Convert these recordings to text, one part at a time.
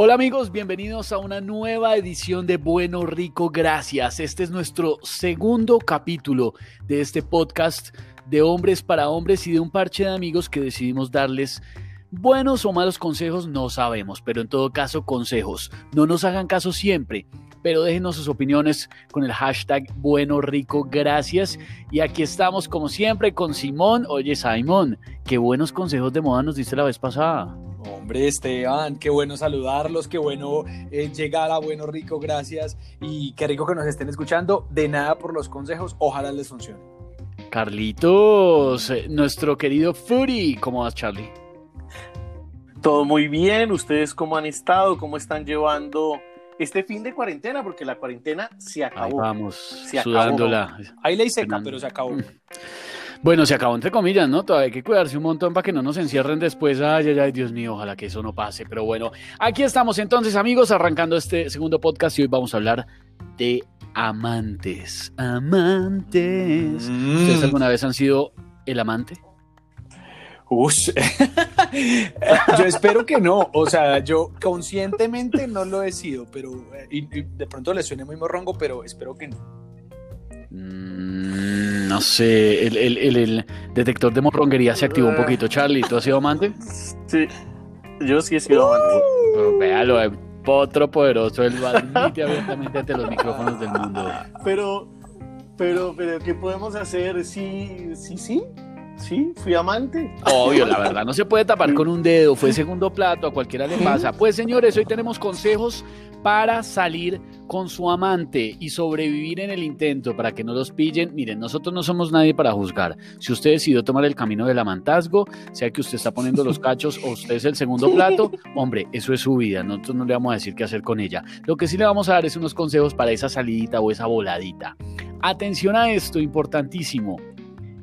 Hola amigos, bienvenidos a una nueva edición de Bueno Rico Gracias. Este es nuestro segundo capítulo de este podcast de hombres para hombres y de un parche de amigos que decidimos darles buenos o malos consejos, no sabemos, pero en todo caso consejos. No nos hagan caso siempre, pero déjenos sus opiniones con el hashtag Bueno Rico Gracias. Y aquí estamos como siempre con Simón. Oye Simón, qué buenos consejos de moda nos diste la vez pasada. Hombre, Esteban, qué bueno saludarlos, qué bueno eh, llegar a Bueno Rico, gracias. Y qué rico que nos estén escuchando. De nada por los consejos, ojalá les funcione. Carlitos, eh, nuestro querido Fury, ¿cómo vas, Charlie? Todo muy bien, ¿ustedes cómo han estado? ¿Cómo están llevando este fin de cuarentena? Porque la cuarentena se acabó. Ahí vamos, sudándola. Hay ley seca, pero se acabó. Mm. Bueno, se acabó entre comillas, ¿no? Todavía hay que cuidarse un montón para que no nos encierren después. Ay, ay, ay, Dios mío, ojalá que eso no pase. Pero bueno, aquí estamos entonces, amigos, arrancando este segundo podcast y hoy vamos a hablar de amantes. Amantes. Mm. ¿Ustedes alguna vez han sido el amante? Ush. yo espero que no. O sea, yo conscientemente no lo he sido, pero eh, y, y de pronto le suene muy morrongo, pero espero que no. Mm, no sé, el, el- el- el detector de morronguería se activó un poquito. Charlie, ¿tú has sido amante? Sí, yo sí he sido amante. Pero véalo, el potro poderoso, él lo admite abiertamente ante los micrófonos del mundo. Pero, pero, pero, ¿qué podemos hacer? Sí, sí, sí, sí, fui amante. Obvio, la verdad, no se puede tapar con un dedo, fue segundo plato, a cualquiera le pasa. Pues señores, hoy tenemos consejos para salir con su amante y sobrevivir en el intento para que no los pillen. Miren, nosotros no somos nadie para juzgar. Si usted decidió tomar el camino del amantazgo, sea que usted está poniendo los cachos o usted es el segundo plato, hombre, eso es su vida. Nosotros no le vamos a decir qué hacer con ella. Lo que sí le vamos a dar es unos consejos para esa salidita o esa voladita. Atención a esto, importantísimo.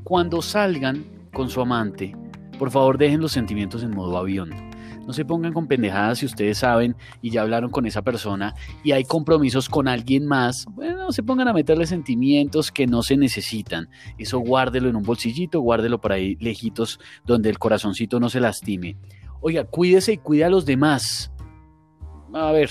Cuando salgan con su amante, por favor dejen los sentimientos en modo avión. No se pongan con pendejadas si ustedes saben y ya hablaron con esa persona y hay compromisos con alguien más. Bueno, no se pongan a meterle sentimientos que no se necesitan. Eso guárdelo en un bolsillito, guárdelo por ahí lejitos donde el corazoncito no se lastime. Oiga, cuídese y cuida a los demás. A ver,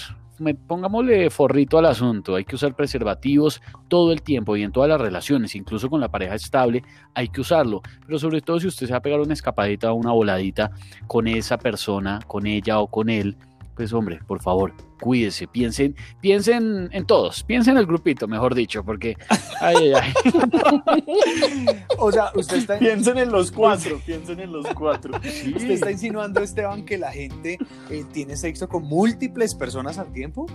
pongámosle forrito al asunto. Hay que usar preservativos todo el tiempo y en todas las relaciones, incluso con la pareja estable, hay que usarlo. Pero sobre todo si usted se va a pegar una escapadita o una voladita con esa persona, con ella o con él, pues hombre, por favor, cuídese, piensen, piensen en todos, piensen en el grupito, mejor dicho, porque ay, ay, ay. O sea, usted está, Piensen en los cuatro, piensen en los cuatro. usted está insinuando, Esteban, que la gente eh, tiene sexo con múltiples personas al tiempo.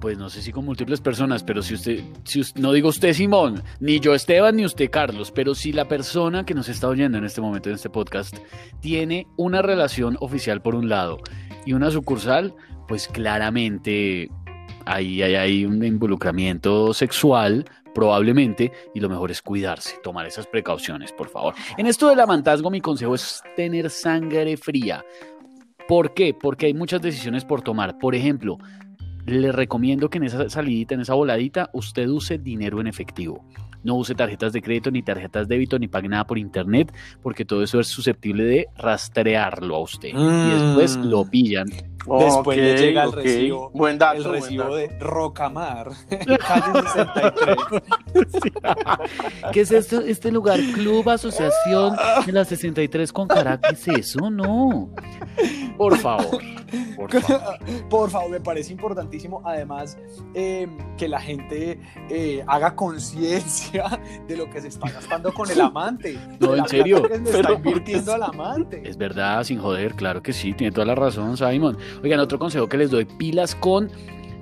Pues no sé si con múltiples personas, pero si usted, si us- no digo usted Simón, ni yo Esteban, ni usted Carlos, pero si la persona que nos está oyendo en este momento en este podcast tiene una relación oficial por un lado y una sucursal, pues claramente ahí hay, un involucramiento sexual probablemente y lo mejor es cuidarse, tomar esas precauciones, por favor. En esto del amantazgo mi consejo es tener sangre fría. ¿Por qué? Porque hay muchas decisiones por tomar. Por ejemplo, le recomiendo que en esa salidita, en esa voladita, usted use dinero en efectivo. No use tarjetas de crédito, ni tarjetas de débito, ni pague nada por internet, porque todo eso es susceptible de rastrearlo a usted. Y después Mm. lo pillan. Después le llega el recibo- Buen dato, el buen recibo dato. de Rocamar, calle 63. ¿Qué es esto, este lugar? Club Asociación de la 63 con Caracas. ¿Qué es eso? No. Por favor. Por favor. Por favor, me parece importantísimo, además, eh, que la gente eh, haga conciencia de lo que se está gastando con el amante. No, en serio. que le está invirtiendo al amante. Es verdad, sin joder, claro que sí, tiene toda la razón, Simon. Oigan, otro consejo que les doy, pilas con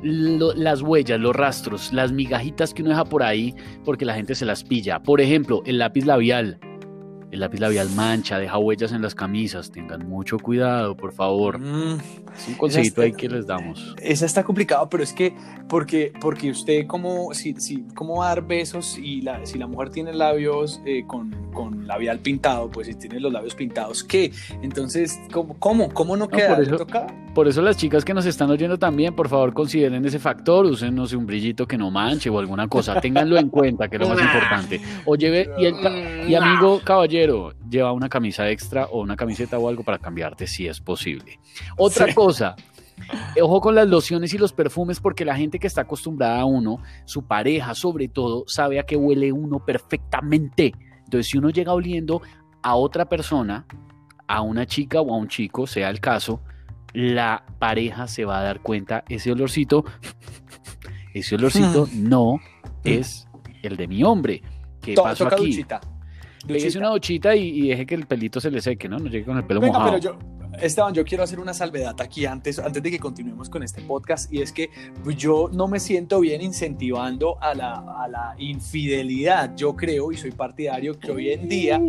lo- las huellas, los rastros, las migajitas que uno deja por ahí porque la gente se las pilla. Por ejemplo, el lápiz labial. El lápiz labial mancha, deja huellas en las camisas. Tengan mucho cuidado, por favor. Mm, Es un consejito ahí que les damos. esa está complicado, pero es que, porque, porque usted, como, si, si, ¿cómo va a dar besos y la, si la mujer tiene labios eh, con, con labial pintado, pues si tiene los labios pintados, ¿qué? Entonces, ¿cómo, cómo, cómo no queda? por ¿Le eso- toca? Por eso las chicas que nos están oyendo también, por favor, consideren ese factor, usen no sé, un brillito que no manche o alguna cosa, ténganlo en cuenta, que es lo más importante. O lleve, y, el ca- y amigo caballero, lleva una camisa extra o una camiseta o algo para cambiarte si es posible. Otra Sí. cosa, ojo con las lociones y los perfumes porque la gente que está acostumbrada a uno, su pareja sobre todo, sabe a qué huele uno perfectamente. Entonces, si uno llega oliendo a otra persona, a una chica o a un chico, sea el caso, la pareja se va a dar cuenta, ese olorcito, ese olorcito Mm. no es el de mi hombre. ¿Qué To- pasó aquí? duchita. Pégese Duchita. una duchita y, y deje que el pelito se le seque, ¿no? No llegue con el pelo Venga, mojado. pero yo, Esteban, yo quiero hacer una salvedad aquí antes, antes de que continuemos con este podcast y es que yo no me siento bien incentivando a la, a la infidelidad. Yo creo y soy partidario que hoy en día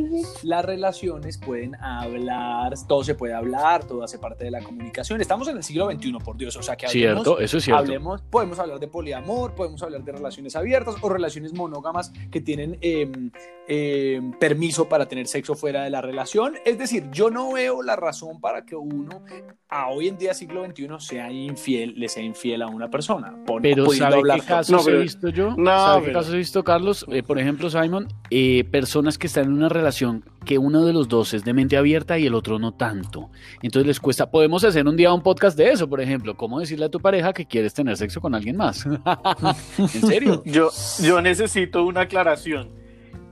las relaciones pueden hablar, todo se puede hablar, todo hace parte de la comunicación. Estamos en el siglo XXI, por Dios, o sea que hablemos, Cierto, eso es cierto. hablemos, podemos hablar de poliamor, podemos hablar de relaciones abiertas o relaciones monógamas que tienen eh, eh, permiso para tener sexo fuera de la relación. Es decir, yo no veo la razón para que uno a hoy en día siglo XXI sea infiel, le sea infiel a una persona. Pon- Pero pudiendo ¿sabe hablar qué casos No, pero- he visto yo? No, ¿Sabe qué pero- casos he visto, Carlos? Eh, por ejemplo, Simon, eh, personas que están en una relación que uno de los dos es de mente abierta y el otro no tanto. Entonces les cuesta, podemos hacer un día un podcast de eso, por ejemplo, cómo decirle a tu pareja que quieres tener sexo con alguien más. ¿En serio? Yo, yo necesito una aclaración.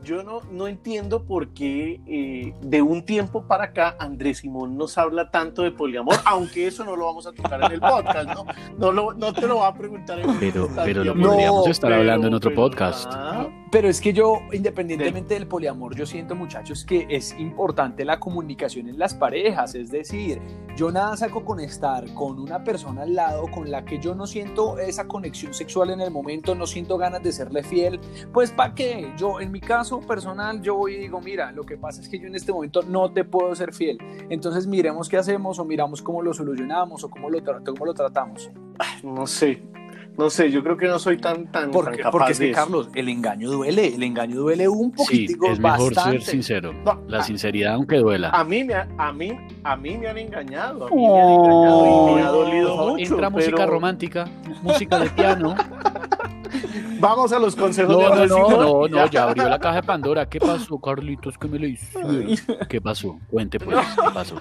Yo no, no entiendo por qué eh, de un tiempo para acá Andrés Simón nos habla tanto de poliamor, aunque eso no lo vamos a tocar en el podcast, ¿no? No, lo- no te lo va a preguntar en Pero, esta pero lo podríamos estar pero- hablando en otro pero podcast. nada. Pero es que yo, independientemente del poliamor, yo siento, muchachos, que es importante la comunicación en las parejas. Es decir, yo nada saco con estar con una persona al lado con la que yo no siento esa conexión sexual en el momento, no siento ganas de serle fiel. Pues, ¿para qué? Yo, en mi caso personal, yo voy y digo, mira, lo que pasa es que yo en este momento no te puedo ser fiel. Entonces, miremos qué hacemos o miramos cómo lo solucionamos o cómo lo, cómo lo tratamos. No sé, no sé, yo creo que no soy tan, tan, Porque, tan capaz porque es de eso. Carlos, el engaño duele, el engaño duele un Sí, poquitico, es mejor bastante. ser sincero. No, La a- sinceridad, aunque duela. A mí, me, ha- a, mí, a mí me han engañado, a mí me han engañado y me ha dolido favor, mucho. Entra música romántica, música de piano. Vamos a los consejos No, de no, no, no, no, ya abrió la caja de Pandora. ¿Qué pasó, Carlitos? ¿Qué me le hizo? ¿Qué pasó? Cuente, pues, ¿qué pasó?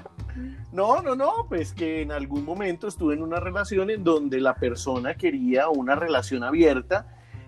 No, no, no, pues que en algún momento estuve en una relación en donde la persona quería una relación abierta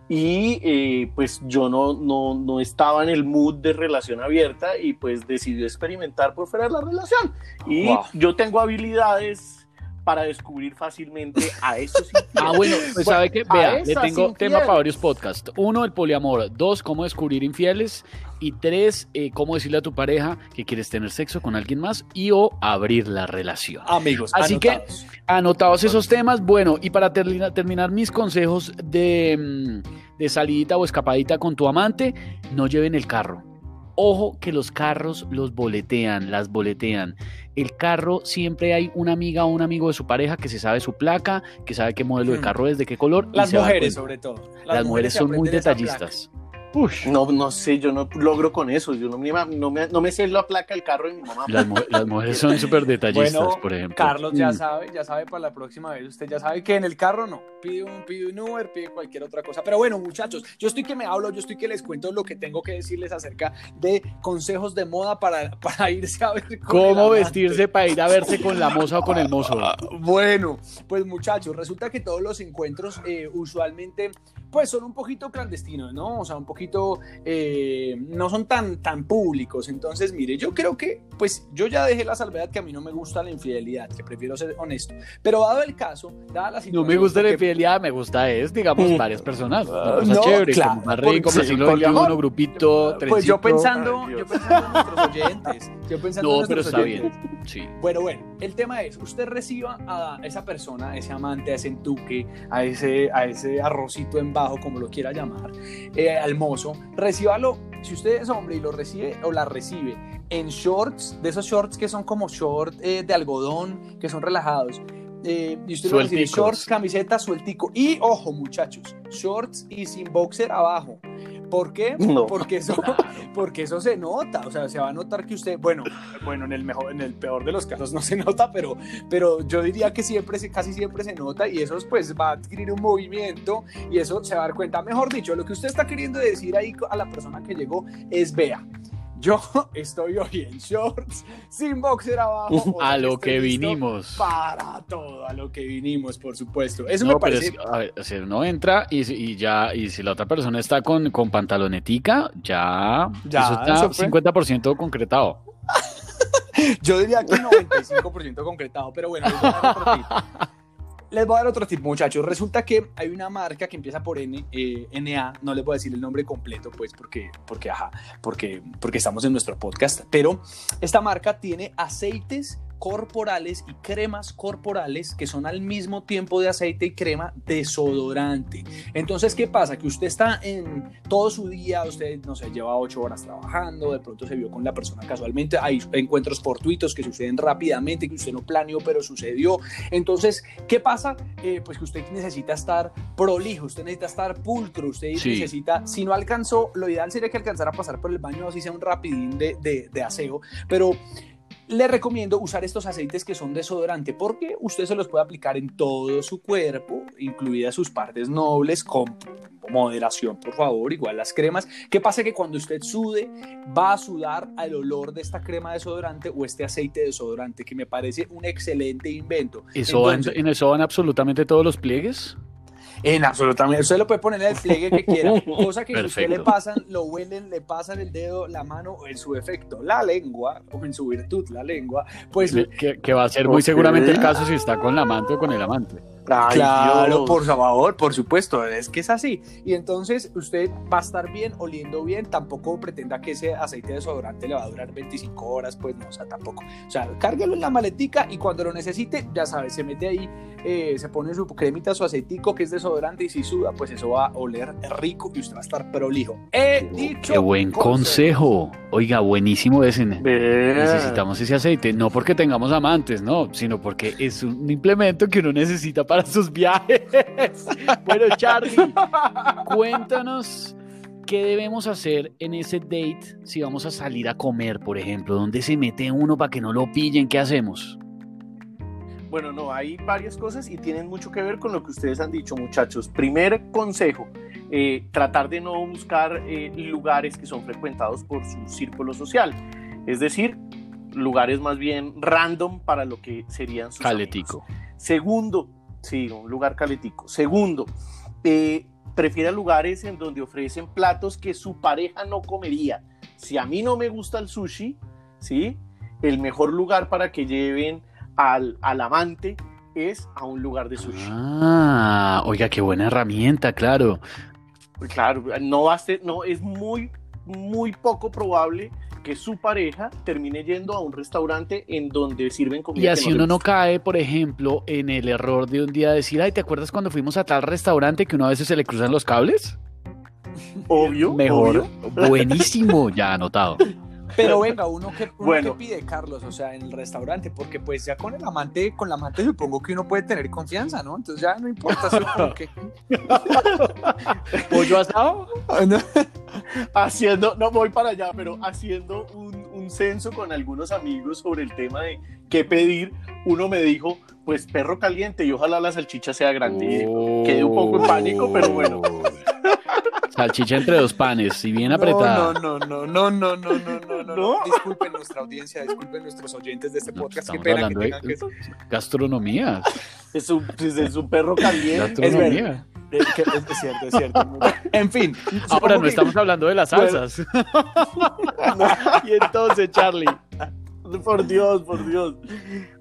y eh, pues yo no, no, no estaba en el mood de relación abierta y pues decidió experimentar por fuera de la relación. Y Wow. yo tengo habilidades para descubrir fácilmente a esos Ah, bueno, pues sabe que, vea, le tengo infieles. tema para varios podcasts. Uno, el poliamor. Dos, cómo descubrir infieles. Y tres, eh, cómo decirle a tu pareja que quieres tener sexo con alguien más y o abrir la relación. Amigos, Así que- anotados. Esos temas. Bueno, y para termina- terminar mis consejos de, mm, de salidita o escapadita con tu amante, no lleven el carro. Ojo que los carros los boletean, las boletean. El carro siempre hay una amiga o un amigo de su pareja que se sabe su placa, que sabe qué modelo de carro es, de qué color. Las mujeres, sobre todo. Las, mujeres son muy aprenden detallistas. No, no sé, yo no logro con eso. Yo no me, no me, no me sé la placa del carro de mi mamá. Las, mu- las mujeres son súper detallistas, Bueno, por ejemplo. Carlos ya Mm. sabe, ya sabe para la próxima vez. Usted ya sabe que en el carro no. Pide un, pide un Uber, pide cualquier otra cosa. Pero bueno, muchachos, yo estoy que me hablo, yo estoy que les cuento lo que tengo que decirles acerca de consejos de moda para, para irse a ver. con ¿Cómo vestirse para ir a verse con la moza o con el mozo? Bueno, pues muchachos, resulta que todos los encuentros eh, usualmente pues son un poquito clandestinos, ¿no? O sea, un poquito, eh, no son tan, tan públicos. Entonces, mire, yo creo que, pues yo ya dejé la salvedad que a mí no me gusta la infidelidad, que prefiero ser honesto. Pero dado el caso, dada la No situación... me gusta la infidelidad, me gusta es, digamos, Mm. varias personas. Una Ah, cosa no, chévere, claro, como más rico, más siglo. XXI, grupito, Pues yo trencito. pensando, Ay, yo pensando en nuestros oyentes. Yo pensando en No, pero nuestros está oyentes. bien. Sí. Bueno, bueno, el tema es, usted reciba a esa persona, a ese amante, a ese entuque, a ese, a ese arrocito en bajo, como lo quiera llamar, eh, al mozo, recíbalo, si usted es hombre y lo recibe o la recibe en shorts, de esos shorts que son como shorts eh, de algodón, que son relajados, eh, y usted lo recibe shorts, camiseta, sueltico, y ojo muchachos, shorts y sin boxer abajo. ¿Por qué? No. Porque eso, porque eso se nota, o sea, se va a notar que usted, bueno, bueno, en el mejor, en el peor de los casos no se nota, pero, pero yo diría que siempre, casi siempre se nota y eso pues va a adquirir un movimiento y eso se va a dar cuenta. Mejor dicho, lo que usted está queriendo decir ahí a la persona que llegó es, vea, Yo estoy hoy en shorts, sin boxer abajo. a lo que vinimos. Para todo, a lo que vinimos, por supuesto. Eso no, me parece. Pero es, a ver, si uno entra y, y, ya, y si la otra persona está con, con pantalonetica, ya, ya eso está eso 50% concretado. Yo diría que 95% concretado, pero bueno, les voy a dar otro tip. Muchachos. Resulta que hay una marca que empieza por N, eh, NA, no les voy a decir el nombre completo, pues porque, porque, ajá, porque, porque estamos en nuestro podcast, pero esta marca tiene aceites corporales y cremas corporales que son al mismo tiempo de aceite y crema desodorante. Entonces, ¿qué pasa? Que usted está en todo su día, usted, no sé, lleva ocho horas trabajando, de pronto se vio con la persona casualmente, hay encuentros fortuitos que suceden rápidamente, que usted no planeó, pero sucedió. Entonces, ¿qué pasa? Eh, pues que usted necesita estar prolijo, usted necesita estar pulcro, usted sí. necesita, si no alcanzó, lo ideal sería que alcanzara a pasar por el baño, así sea un rapidín de, de, de aseo, pero le recomiendo usar estos aceites que son desodorante porque usted se los puede aplicar en todo su cuerpo, incluidas sus partes nobles, con moderación, por favor, igual las cremas. ¿Qué pasa? Que cuando usted sude, va a sudar al olor de esta crema desodorante o este aceite desodorante, que me parece un excelente invento. ¿Eso Entonces, ¿En eso van absolutamente todos los pliegues? En absolutamente. Usted lo puede poner en el pliegue que quiera. Cosa que si usted le pasan, lo huelen, le pasan el dedo, la mano, en su efecto, la lengua, o en su virtud, la lengua, pues. Que, que va a ser muy seguramente el caso si está con la amante o con el amante. Ay, claro, Dios. por favor, por supuesto, es que es así. Y entonces usted va a estar bien, oliendo bien, tampoco pretenda que ese aceite de desodorante le va a durar 25 horas, pues no, o sea, tampoco. O sea, cárguelo en la maletica y cuando lo necesite, ya sabe, se mete ahí, eh, se pone su cremita, su aceitico que es desodorante y si suda, pues eso va a oler rico y usted va a estar prolijo. He dicho. Qué buen consejo. consejo. Oiga, buenísimo ese. Necesitamos ese aceite, no porque tengamos amantes, no, sino porque es un implemento que uno necesita para sus viajes. bueno, Charlie, cuéntanos qué debemos hacer en ese date si vamos a salir a comer, por ejemplo. ¿Dónde se mete uno para que no lo pillen? ¿Qué hacemos? Bueno, no, hay varias cosas y tienen mucho que ver con lo que ustedes han dicho, muchachos. Primer consejo, eh, tratar de no buscar eh, lugares que son frecuentados por su círculo social. Es decir, lugares más bien random para lo que serían sus Caletico. Amigos. Segundo, sí, un lugar caletico. Segundo, eh, prefiera lugares en donde ofrecen platos que su pareja no comería. Si a mí no me gusta el sushi, ¿sí? El mejor lugar para que lleven al, al amante es a un lugar de sushi. Ah, oiga, qué buena herramienta, claro. Claro, no va a ser, no, es muy, muy poco probable que su pareja termine yendo a un restaurante en donde sirven comida. Y así que no uno no cae, por ejemplo, en el error de un día decir, ay, ¿te acuerdas cuando fuimos a tal restaurante que una vez se le cruzan los cables? Obvio, Mejor. obvio. Buenísimo, ya anotado. Pero venga, uno que, uno Bueno. que pide, Carlos, o sea, en el restaurante, porque pues ya con el amante, con la amante supongo que uno puede tener confianza, ¿no? Entonces ya no importa si que... ¿Pollo asado? haciendo, no voy para allá, pero haciendo un, censo con algunos amigos sobre el tema de qué pedir, uno me dijo, pues perro caliente y ojalá la salchicha sea grande. Quedé un poco en pánico, pero bueno. Salchicha entre dos panes y bien apretada. No, no, no, no, no, no, no, no, no, no. Disculpen nuestra audiencia, disculpen nuestros oyentes de este No, podcast, qué estamos pena que hablando de que... gastronomía. Es un, pues, es un perro caliente. Gastronomía. Eh, que- es, es cierto, es cierto. En fin, Ahora no que- estamos hablando de las salsas. y entonces, Charlie. Por Dios, por Dios.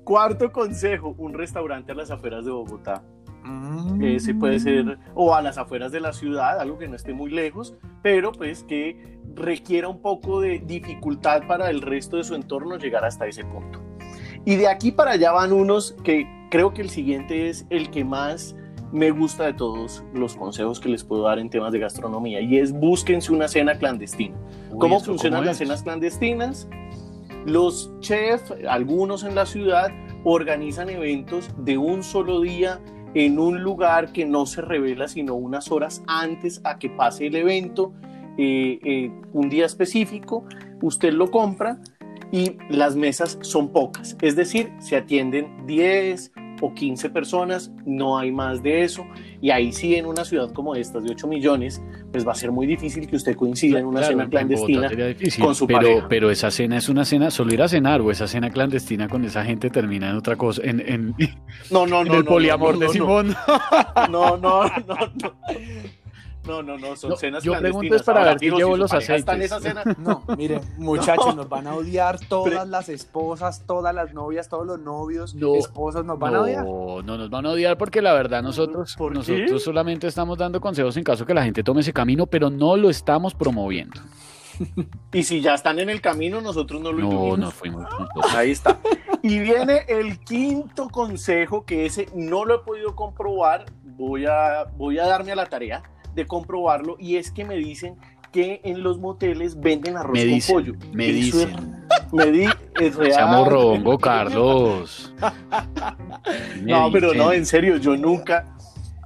Cuarto consejo, un restaurante a las afueras de Bogotá. Mm. Ese puede ser, o a las afueras de la ciudad, algo que no esté muy lejos, pero pues que requiera un poco de dificultad para el resto de su entorno llegar hasta ese punto. Y de aquí para allá van unos que creo que el siguiente es el que más me gusta de todos los consejos que les puedo dar en temas de gastronomía y es búsquense una cena clandestina. ¿Cómo ¿esto funcionan cómo las cenas clandestinas? Los chefs, algunos en la ciudad, organizan eventos de un solo día en un lugar que no se revela sino unas horas antes a que pase el evento, eh, eh, un día específico, usted lo compra y las mesas son pocas, es decir, se atienden 10, o 15 personas, no hay más de eso. Y ahí sí, en una ciudad como esta de 8 millones, pues va a ser muy difícil que usted coincida en una Claro, cena en clandestina difícil, con su pero, pareja. pero esa cena es una cena, solo ir a cenar o esa cena clandestina con esa gente termina en otra cosa, en, en, No, no, en no. el poliamor de no, Simón. No, no, no, no. No, no, son No, cenas yo pregunto es para Ahora, ver si llevo los aceites. esa cena, No, miren, muchachos, No. nos van a odiar todas Pero- las esposas, todas las novias, todos los novios, No. esposas nos van a odiar. No, no nos van a odiar porque la verdad nosotros, ¿Por qué? nosotros solamente estamos dando consejos en caso que la gente tome ese camino, pero no lo estamos promoviendo. Y si ya están en el camino, nosotros no lo No, no fuimos nosotros. Ahí está. Y viene el quinto consejo, que ese no lo he podido comprobar. Voy a, voy a darme a la tarea de comprobarlo. Y es que me dicen que en los moteles venden arroz Me con dicen, pollo. me Eso es- dicen. me di, es real. Sea morrongo, Carlos. No, pero no, dicen. en serio, yo nunca.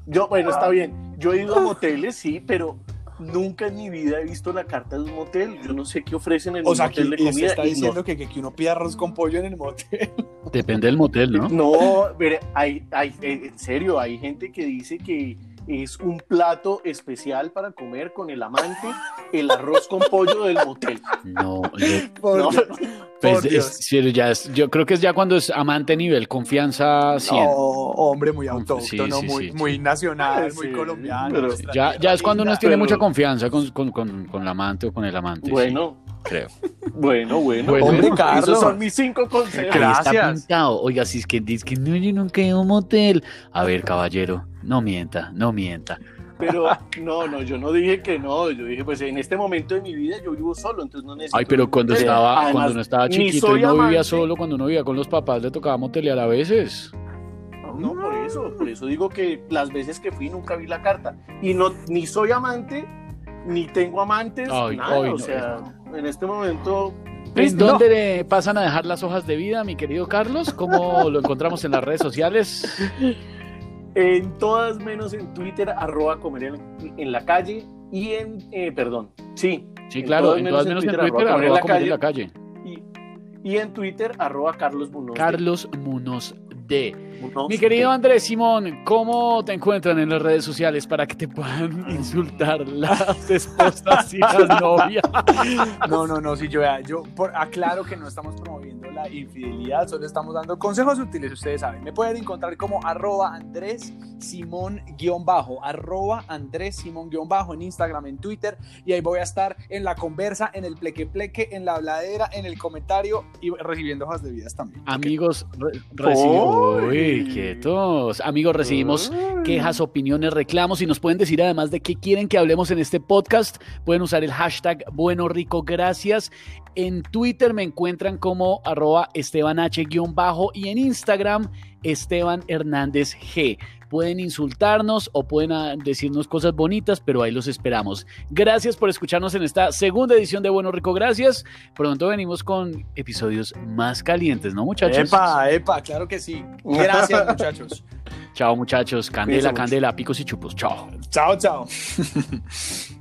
Yo, bueno, está bien. Yo he ido a moteles, sí, pero nunca en mi vida he visto la carta de un motel. Yo no sé qué ofrecen en O un sea, que motel de y usted comida. está y no- diciendo que, que, que uno pide arroz con pollo en el motel. Depende del motel, ¿no? No, mire, hay, hay, en serio, hay gente que dice que es un plato especial para comer con el amante, el arroz con pollo del motel. No, yo- Por No, Dios. pues, Por Dios. es- sí, ya es- yo creo que es ya cuando es amante nivel confianza 100. No, hombre, muy autóctono, sí, muy, sí, muy nacional, Sí, muy colombiano. pero- Ya, ya es cuando uno tiene mucha confianza con, con, con, con la amante o con el amante. sí, Bueno, creo. bueno, bueno. Bueno, Hombre, Esos son mis cinco consejos. Ahí está Gracias. pintado. Oiga, si es que dice que no, yo nunca he ido a un motel. A ver, caballero, no mienta, no mienta. Pero no, no, yo no dije que no. Yo dije, pues en este momento de mi vida yo vivo solo, entonces no necesito. Ay, pero cuando motel. estaba, Además, cuando uno estaba chiquito y no vivía solo, cuando uno vivía con los papás, le tocaba motelear a veces. No, por eso, por eso digo que las veces que fui nunca vi la carta. Y no, ni soy amante, ni tengo amantes, Ay, nada. ay, o no. sea, en este momento. ¿En dónde le pasan a dejar las hojas de vida, mi querido Carlos? ¿Cómo lo encontramos en las redes sociales? En todas menos en Twitter, arroba comer en, en la calle. Y en, eh, perdón, sí. Sí, En claro, todas en menos todas en menos en Twitter, Twitter, arroba arroba comer comer en la calle. Y, y en Twitter, arroba Carlos Munoz. Carlos Munoz D. Mi querido Andrés Simón, ¿cómo te encuentran en las redes sociales para que te puedan insultar las esposas y las novias? No, no, no, sí, yo, yo por- aclaro que no estamos promoviendo la infidelidad, solo estamos dando consejos útiles, ustedes saben. Me pueden encontrar como arroba Andrés Simón guion bajo, arroba Andrés Simón guion bajo en Instagram, en Twitter, y ahí voy a estar en la conversa, en el pleque pleque, en la habladera, en el comentario y recibiendo hojas de vidas también. Amigos, re-. Uy, quietos. Amigos, recibimos quejas, opiniones, reclamos y nos pueden decir además de qué quieren que hablemos en este podcast. Pueden usar el hashtag Bueno Rico Gracias. En Twitter me encuentran como arroba Esteban H-bajo y en Instagram Esteban Hernández G. Pueden insultarnos o pueden ah, decirnos cosas bonitas, pero ahí los esperamos. Gracias por escucharnos en esta segunda edición de Bueno Rico Gracias. Pronto venimos con episodios más calientes, ¿no, muchachos? Epa, epa, claro que sí. Gracias, muchachos. Chao, muchachos. Candela, Cuídense mucho. candela, picos y chupos. Chao. Chao, chao.